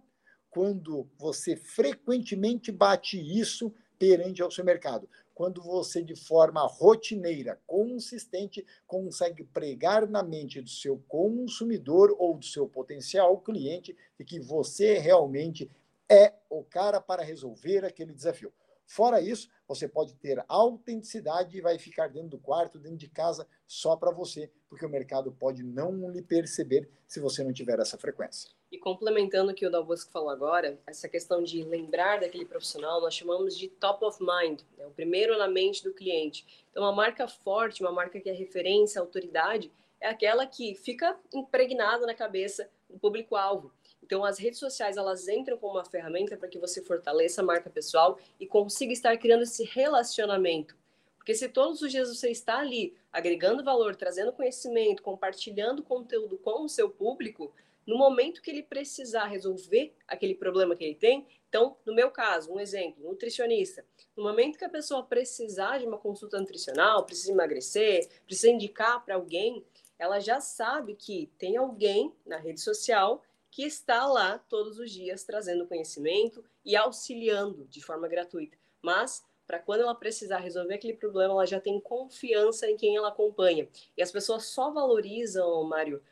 quando você frequentemente bate isso perante ao seu mercado. Quando você, de forma rotineira, consistente, consegue pregar na mente do seu consumidor ou do seu potencial cliente de que você realmente é o cara para resolver aquele desafio. Fora isso, você pode ter autenticidade e vai ficar dentro do quarto, dentro de casa, só para você, porque o mercado pode não lhe perceber se você não tiver essa frequência. E complementando o que o Dalbosco falou agora, essa questão de lembrar daquele profissional, nós chamamos de top of mind, né? o primeiro na mente do cliente. Então, uma marca forte, uma marca que é referência, autoridade, é aquela que fica impregnada na cabeça do público-alvo. Então, as redes sociais elas entram como uma ferramenta para que você fortaleça a marca pessoal e consiga estar criando esse relacionamento. Porque se todos os dias você está ali agregando valor, trazendo conhecimento, compartilhando conteúdo com o seu público, no momento que ele precisar resolver aquele problema que ele tem, então, no meu caso, um exemplo, nutricionista, no momento que a pessoa precisar de uma consulta nutricional, precisa emagrecer, precisa indicar para alguém, ela já sabe que tem alguém na rede social que está lá todos os dias trazendo conhecimento e auxiliando de forma gratuita. Mas para quando ela precisar resolver aquele problema, ela já tem confiança em quem ela acompanha. E as pessoas só valorizam, Mário,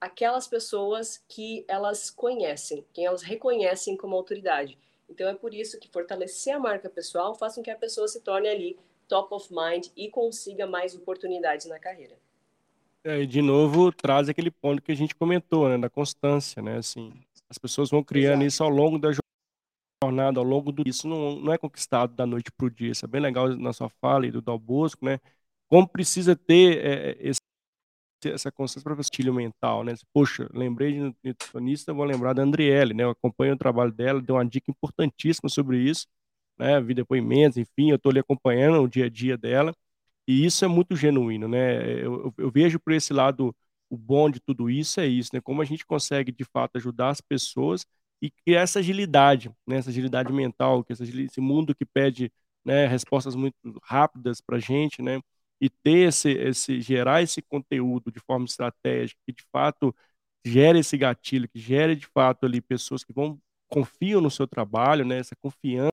aquelas pessoas que elas conhecem, quem elas reconhecem como autoridade. Então é por isso que fortalecer a marca pessoal faz com que a pessoa se torne ali top of mind e consiga mais oportunidades na carreira. É, de novo traz aquele ponto que a gente comentou, né, da constância, né, assim, as pessoas vão criando Exato. isso ao longo da jornada, ao longo do isso não, não é conquistado da noite para o dia, isso é bem legal na sua fala e do Dal Bosco, né, como precisa ter é, esse, essa constância para o estilo mental, né, poxa, lembrei de nutricionista, vou lembrar da Andriele, né, eu acompanho o trabalho dela, deu uma dica importantíssima sobre isso, né, vi depoimentos, enfim, eu estou ali acompanhando o dia a dia dela, e isso é muito genuíno, né? Eu, eu, vejo por esse lado o bom de tudo isso é isso, né? Como a gente consegue de fato ajudar as pessoas e criar essa agilidade, né? Essa agilidade mental, que esse mundo que pede né, respostas muito rápidas para a gente, né, e ter esse, esse, gerar esse conteúdo de forma estratégica, que de fato gere esse gatilho, que gere de fato ali pessoas que vão confiam no seu trabalho, né, essa confiança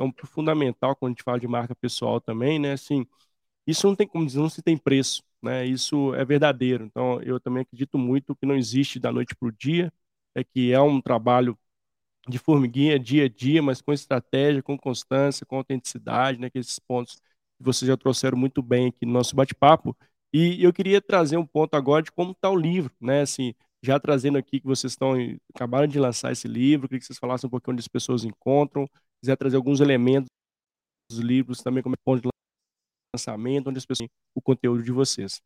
é um fundamental quando a gente fala de marca pessoal também, né, assim, isso não tem como dizer, não se tem preço, né, isso é verdadeiro, então eu também acredito muito que não existe da noite para o dia, é que é um trabalho de formiguinha, dia a dia, mas com estratégia, com constância, com autenticidade, né, que esses pontos que vocês já trouxeram muito bem aqui no nosso bate-papo. E eu queria trazer um ponto agora de como está o livro, né, assim, já trazendo aqui que vocês estão acabaram de lançar esse livro, queria que vocês falassem um pouquinho onde as pessoas encontram, quiser trazer alguns elementos dos livros também como é ponto de lançamento, onde as pessoas o conteúdo de vocês.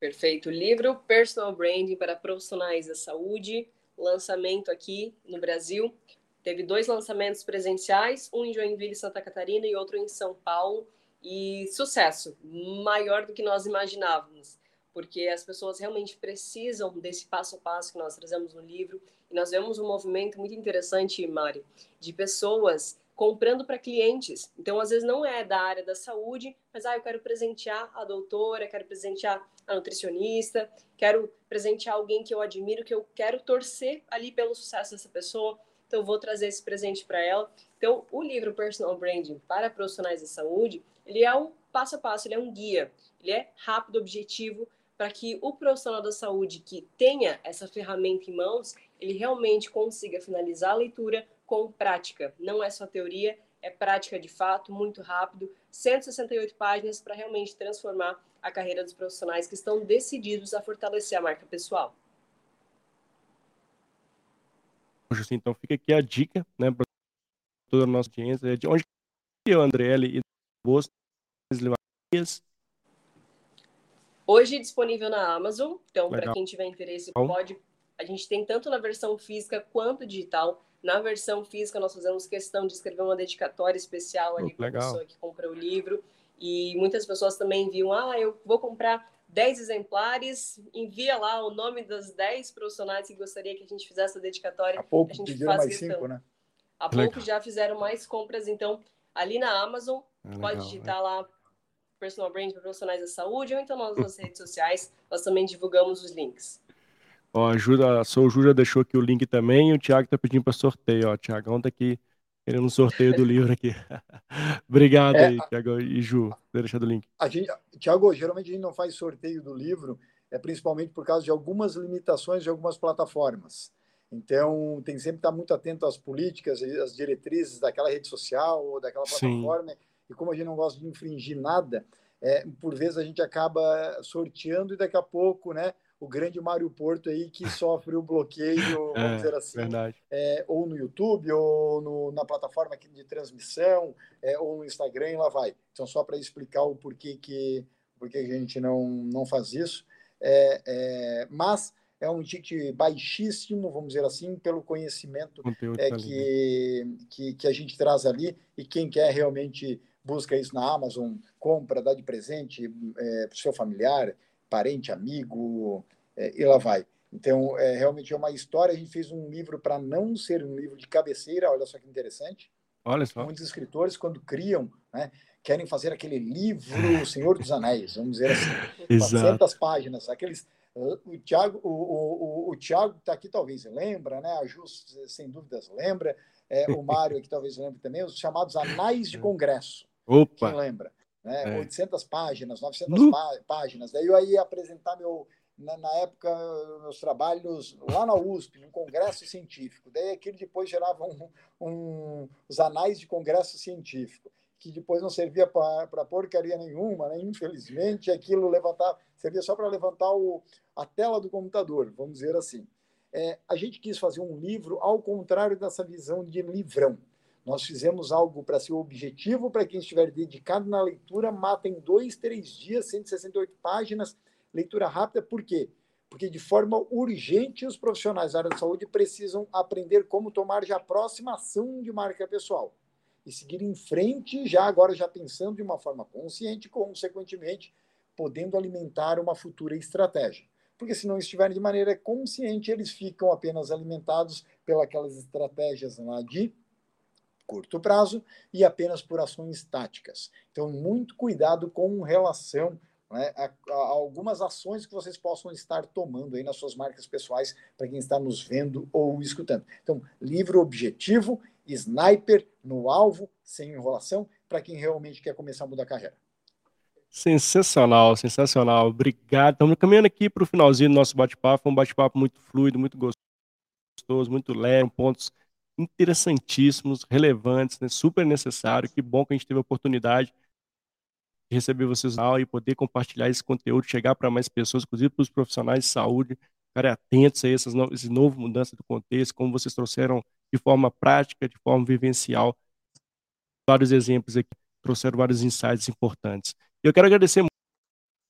Perfeito. Livro Personal Branding para Profissionais da Saúde, lançamento aqui no Brasil. Teve dois lançamentos presenciais, um em Joinville, Santa Catarina e outro em São Paulo. E sucesso, maior do que nós imaginávamos, porque as pessoas realmente precisam desse passo a passo que nós trazemos no livro. E nós vemos um movimento muito interessante, Mari, de pessoas comprando para clientes. Então, às vezes, não é da área da saúde, mas ah, eu quero presentear a doutora, quero presentear a nutricionista, quero presentear alguém que eu admiro, que eu quero torcer ali pelo sucesso dessa pessoa. Então, eu vou trazer esse presente para ela. Então, o livro Personal Branding para profissionais da saúde, ele é um passo a passo, ele é um guia. Ele é rápido, objetivo, para que o profissional da saúde que tenha essa ferramenta em mãos, ele realmente consiga finalizar a leitura com prática. Não é só teoria, é prática de fato, muito rápido. 168 páginas para realmente transformar a carreira dos profissionais que estão decididos a fortalecer a marca pessoal. Então fica aqui a dica, né, para toda a nossa audiência, de onde o Andrelli e Boas Hoje disponível na Amazon, então para quem tiver interesse pode. A gente tem tanto na versão física quanto digital. Na versão física, nós fazemos questão de escrever uma dedicatória especial ali para a pessoa que comprou o livro. E muitas pessoas também enviam, ah, eu vou comprar 10 exemplares, envia lá o nome das 10 profissionais que gostaria que a gente fizesse a dedicatória. Há pouco a gente pediram mais questão. cinco, né? Há pouco já fizeram mais compras, então, ali na Amazon, é pode legal, digitar é. lá Personal Brand para profissionais da saúde ou então nas nossas redes sociais, nós também divulgamos os links. Ó, ajuda, a Sou Júlia deixou aqui o link também e o Thiago tá pedindo para sorteio, ó. Tiagão tá aqui querendo um sorteio do livro aqui. Obrigado é, aí, Thiago e Ju, por deixar do link. A gente, Thiago, geralmente a gente não faz sorteio do livro, é principalmente por causa de algumas limitações de algumas plataformas. Então, tem sempre que estar muito atento às políticas, às diretrizes daquela rede social ou daquela plataforma. Sim. E como a gente não gosta de infringir nada, é, por vezes a gente acaba sorteando e daqui a pouco, né, o grande Mário Porto aí que sofre o bloqueio, vamos é, dizer assim, é, ou no YouTube, ou no, na plataforma de transmissão, é, ou no Instagram, e lá vai. Então, só para explicar o porquê que, porquê que a gente não, não faz isso. É, é, mas é um ticket baixíssimo, vamos dizer assim, pelo conhecimento é, tá que, que, que a gente traz ali, e quem quer realmente busca isso na Amazon, compra, dá de presente é, para o seu familiar, parente, amigo, é, e lá vai. Então, é, realmente é uma história. A gente fez um livro para não ser um livro de cabeceira, olha só que interessante. Olha só. Muitos escritores, quando criam, né, querem fazer aquele livro Senhor dos Anéis, vamos dizer assim, Exato. 400 páginas, aqueles o Tiago o, o, o Thiago está aqui talvez lembra, né? A Ju sem dúvidas lembra, é, o Mário aqui talvez lembre também, os chamados anais de congresso. Opa. Quem lembra? né? É. 800 páginas, 900 uh! páginas. Daí eu ia apresentar meu, na, na, época, meus trabalhos lá na USP, num congresso científico. Daí aquilo depois gerava um, um, os anais de congresso científico, que depois não servia para porcaria nenhuma, né? infelizmente, aquilo levantava, servia só para levantar o, a tela do computador, vamos dizer assim. É, a gente quis fazer um livro ao contrário dessa visão de livrão. Nós fizemos algo para ser objetivo para quem estiver dedicado na leitura, mata em dois, três dias, 168 páginas, leitura rápida. Por quê? Porque de forma urgente os profissionais da área de saúde precisam aprender como tomar já a próxima ação de marca pessoal e seguir em frente, já agora já pensando de uma forma consciente, consequentemente podendo alimentar uma futura estratégia. Porque se não estiverem de maneira consciente, eles ficam apenas alimentados pelas estratégias lá de curto prazo e apenas por ações táticas. Então, muito cuidado com relação né, a, a, algumas ações que vocês possam estar tomando aí nas suas marcas pessoais para quem está nos vendo ou escutando. Então, livro objetivo, sniper no alvo, sem enrolação, para quem realmente quer começar a mudar a carreira. Sensacional, sensacional. Obrigado. Estamos caminhando aqui para o finalzinho do nosso bate-papo. Foi um bate-papo muito fluido, muito gostoso, muito leve, pontos interessantíssimos, relevantes, né? super necessário. Que bom que a gente teve a oportunidade de receber vocês e poder compartilhar esse conteúdo, chegar para mais pessoas, inclusive para os profissionais de saúde, ficarem atentos a essas no esse novo mudança do contexto, como vocês trouxeram de forma prática, de forma vivencial, vários exemplos aqui, trouxeram vários insights importantes. Eu quero agradecer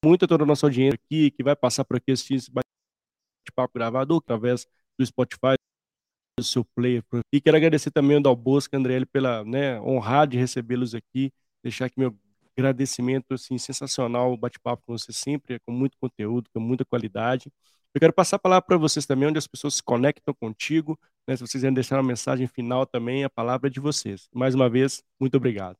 muito a toda a nossa audiência aqui, que vai passar por aqui assistir esse bate-papo gravado através do Spotify, do seu player. E quero agradecer também ao Dalbosco, André, pela né, honrar de recebê-los aqui, deixar aqui meu agradecimento assim, sensacional, o bate-papo com você sempre, com muito conteúdo, com muita qualidade. Eu quero passar a palavra para vocês também, onde as pessoas se conectam contigo. Né? Se vocês quiserem deixar uma mensagem final também, a palavra é de vocês. Mais uma vez, muito obrigado.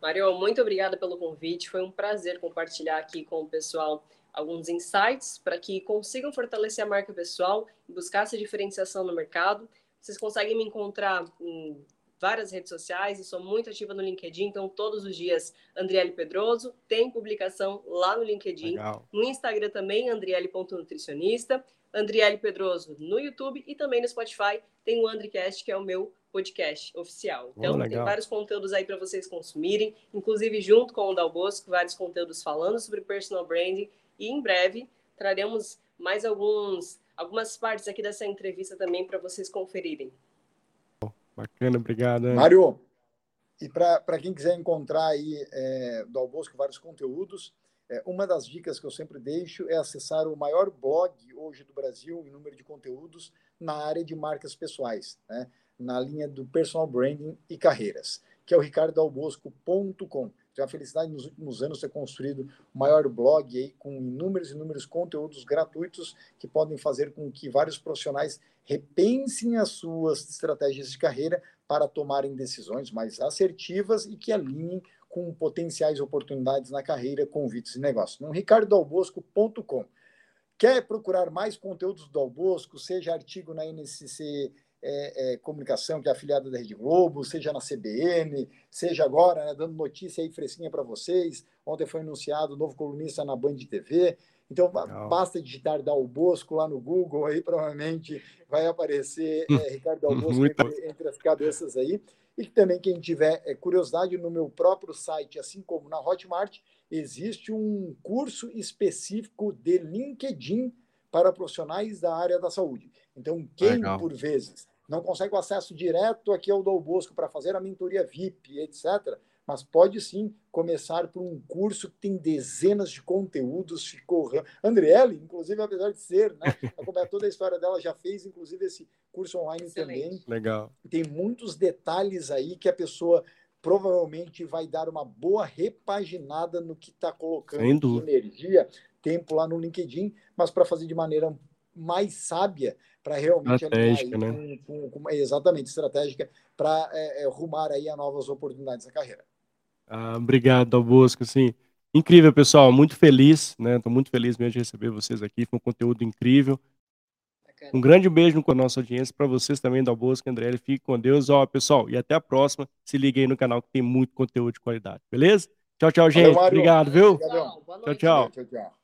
Mario, muito obrigada pelo convite. Foi um prazer compartilhar aqui com o pessoal alguns insights para que consigam fortalecer a marca pessoal e buscar essa diferenciação no mercado. Vocês conseguem me encontrar em várias redes sociais e sou muito ativa no LinkedIn, então todos os dias Andriele Pedroso, tem publicação lá no LinkedIn, Legal. no Instagram também, andriele.nutricionista, Andriele Pedroso no YouTube e também no Spotify tem o Andricast, que é o meu podcast oficial. Então, oh, tem vários conteúdos aí para vocês consumirem, inclusive junto com o Dal Bosco, vários conteúdos falando sobre personal branding e em breve traremos mais alguns algumas partes aqui dessa entrevista também para vocês conferirem. Bacana, obrigado. Mário, e para quem quiser encontrar aí é, do Albosco vários conteúdos, é, uma das dicas que eu sempre deixo é acessar o maior blog hoje do Brasil em número de conteúdos na área de marcas pessoais. Né? na linha do personal branding e carreiras, que é o ricardalbosco.com. Tenho a felicidade nos últimos anos ter construído o maior blog aí com inúmeros e inúmeros conteúdos gratuitos que podem fazer com que vários profissionais repensem as suas estratégias de carreira para tomarem decisões mais assertivas e que alinhem com potenciais oportunidades na carreira, convites e negócios. No ricardalbosco.com. Quer procurar mais conteúdos do Albosco, seja artigo na NCC é, é, Comunicação, que é afiliada da Rede Globo, seja na CBN, seja agora, né, dando notícia aí fresquinha para vocês. Ontem foi anunciado o novo colunista na Band TV. Então, Legal. basta digitar Dal Bosco lá no Google, aí provavelmente vai aparecer é, Ricardo Dal Bosco entre, entre, as cabeças aí. E também, quem tiver é, curiosidade, no meu próprio site, assim como na Hotmart, existe um curso específico de LinkedIn para profissionais da área da saúde. Então, quem, Legal. por vezes, não consegue o acesso direto aqui ao Dom Bosco para fazer a mentoria VIP, etc., mas pode sim começar por um curso que tem dezenas de conteúdos. Ficou. Andriele, inclusive, apesar de ser, né? Acompanhar toda a história dela, já fez, inclusive, esse curso online Excelente. também. Legal. Tem muitos detalhes aí que a pessoa provavelmente vai dar uma boa repaginada no que está colocando energia, tempo lá no LinkedIn, mas para fazer de maneira mais sábia para realmente estratégica, né? Com, com, exatamente estratégica para é, é, rumar aí a novas oportunidades na carreira. Ah, obrigado, Albosco. Sim, incrível, pessoal. Muito feliz, né? Estou muito feliz mesmo de receber vocês aqui. Foi um conteúdo incrível. Um grande beijo com a nossa audiência para vocês também, da Bosca, André. Fique com Deus, ó, pessoal. E até a próxima. Se ligue aí no canal que tem muito conteúdo de qualidade, beleza? Tchau, tchau, gente. Valeu, Obrigado, viu? Tchau, tchau. tchau, tchau.